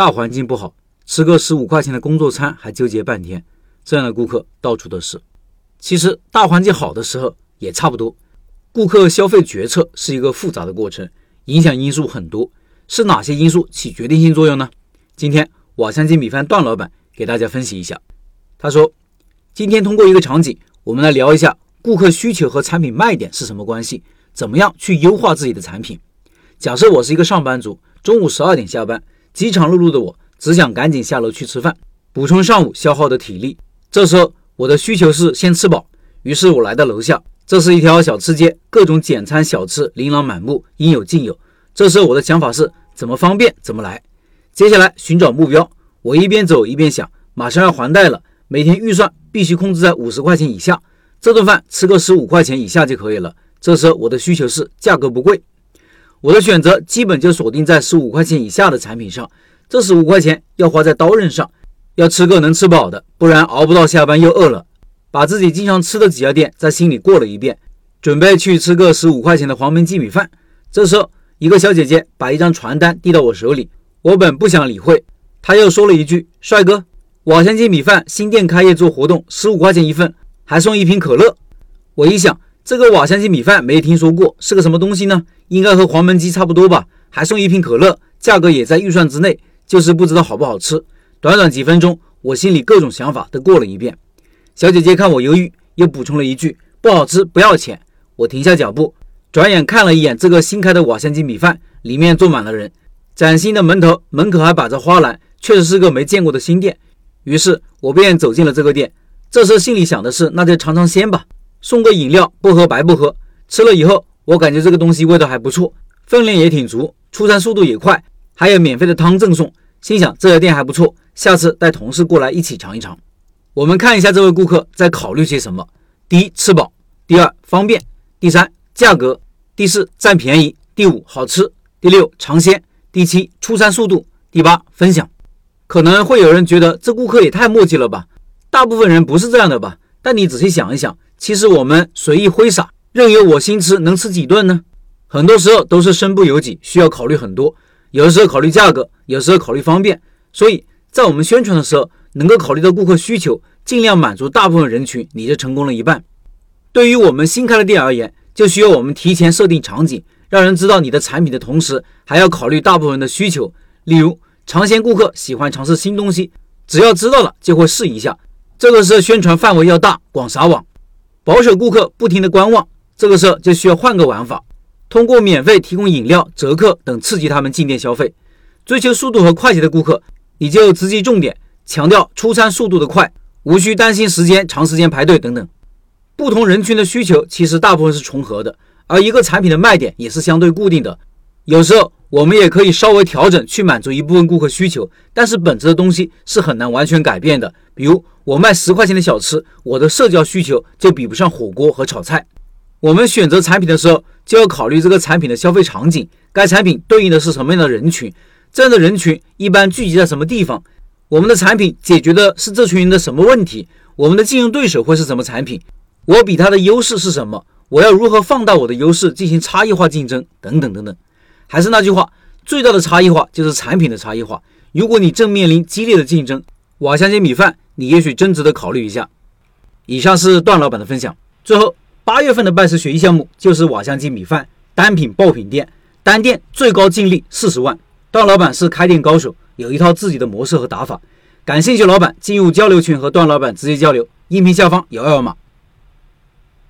大环境不好，吃个十五块钱的工作餐还纠结半天，这样的顾客到处都是。其实大环境好的时候也差不多。顾客消费决策是一个复杂的过程，影响因素很多。是哪些因素起决定性作用呢？今天瓦香鸡米饭段老板给大家分析一下。他说：“今天通过一个场景，我们来聊一下顾客需求和产品卖点是什么关系，怎么样去优化自己的产品。假设我是一个上班族，中午十二点下班，饥肠辘辘的我只想赶紧下楼去吃饭，补充上午消耗的体力。这时候我的需求是先吃饱，于是我来到楼下，这是一条小吃街，各种简餐小吃琳琅满目，应有尽有。这时候我的想法是。”怎么方便怎么来。接下来寻找目标，我一边走一边想，马上要还贷了，每天预算必须控制在五十块钱以下，这顿饭吃个十五块钱以下就可以了。这时候我的需求是价格不贵，我的选择基本就锁定在十五块钱以下的产品上。这十五块钱要花在刀刃上，要吃个能吃饱的，不然熬不到下班又饿了。把自己经常吃的几家店在心里过了一遍，准备去吃个十五块钱的黄焖鸡米饭。这时候。一个小姐姐把一张传单递到我手里，我本不想理会，她又说了一句：“帅哥，瓦香鸡米饭新店开业做活动，十五块钱一份，还送一瓶可乐。”我一想，这个瓦香鸡米饭没听说过，是个什么东西呢？应该和黄焖鸡差不多吧？还送一瓶可乐，价格也在预算之内，就是不知道好不好吃。短短几分钟，我心里各种想法都过了一遍。小姐姐看我犹豫，又补充了一句：“不好吃，不要钱。”我停下脚步。转眼看了一眼这个新开的瓦香鸡米饭，里面坐满了人，崭新的门头，门口还摆着花篮，确实是个没见过的新店。于是我便走进了这个店。这时心里想的是，那就尝尝鲜吧，送个饮料，不喝白不喝。吃了以后，我感觉这个东西味道还不错，分量也挺足，出餐速度也快，还有免费的汤赠送。心想这家店还不错，下次带同事过来一起尝一尝。我们看一下这位顾客在考虑些什么：第一，吃饱；第二，方便；第三。价格，第四占便宜，第五好吃，第六尝鲜，第七出餐速度，第八分享。可能会有人觉得这顾客也太墨迹了吧？大部分人不是这样的吧？但你仔细想一想，其实我们随意挥洒，任由我心吃，能吃几顿呢？很多时候都是身不由己，需要考虑很多。有的时候考虑价格，有时候考虑方便。所以在我们宣传的时候，能够考虑到顾客需求，尽量满足大部分人群，你就成功了一半。对于我们新开的店而言，就需要我们提前设定场景，让人知道你的产品的同时，还要考虑大部分人的需求。例如，尝鲜顾客喜欢尝试新东西，只要知道了就会试一下。这个时候宣传范围要大，广撒网。保守顾客不停的观望，这个时候就需要换个玩法，通过免费提供饮料、折扣等刺激他们进店消费。追求速度和快捷的顾客，你就直击重点，强调出餐速度的快，无需担心时间长时间排队等等。不同人群的需求其实大部分是重合的，而一个产品的卖点也是相对固定的。有时候我们也可以稍微调整去满足一部分顾客需求，但是本质的东西是很难完全改变的。比如我卖十块钱的小吃，我的社交需求就比不上火锅和炒菜。我们选择产品的时候，就要考虑这个产品的消费场景，该产品对应的是什么样的人群，这样的人群一般聚集在什么地方，我们的产品解决的是这群人的什么问题，我们的竞争对手会是什么产品。我比他的优势是什么？我要如何放大我的优势进行差异化竞争？等等等等。还是那句话，最大的差异化就是产品的差异化。如果你正面临激烈的竞争，瓦香鸡米饭你也许真值得考虑一下。以上是段老板的分享。最后，八月份的拜师学艺项目就是瓦香鸡米饭单品爆品店，单店最高净利四十万。段老板是开店高手，有一套自己的模式和打法。感兴趣老板进入交流群和段老板直接交流，音频下方有二维码。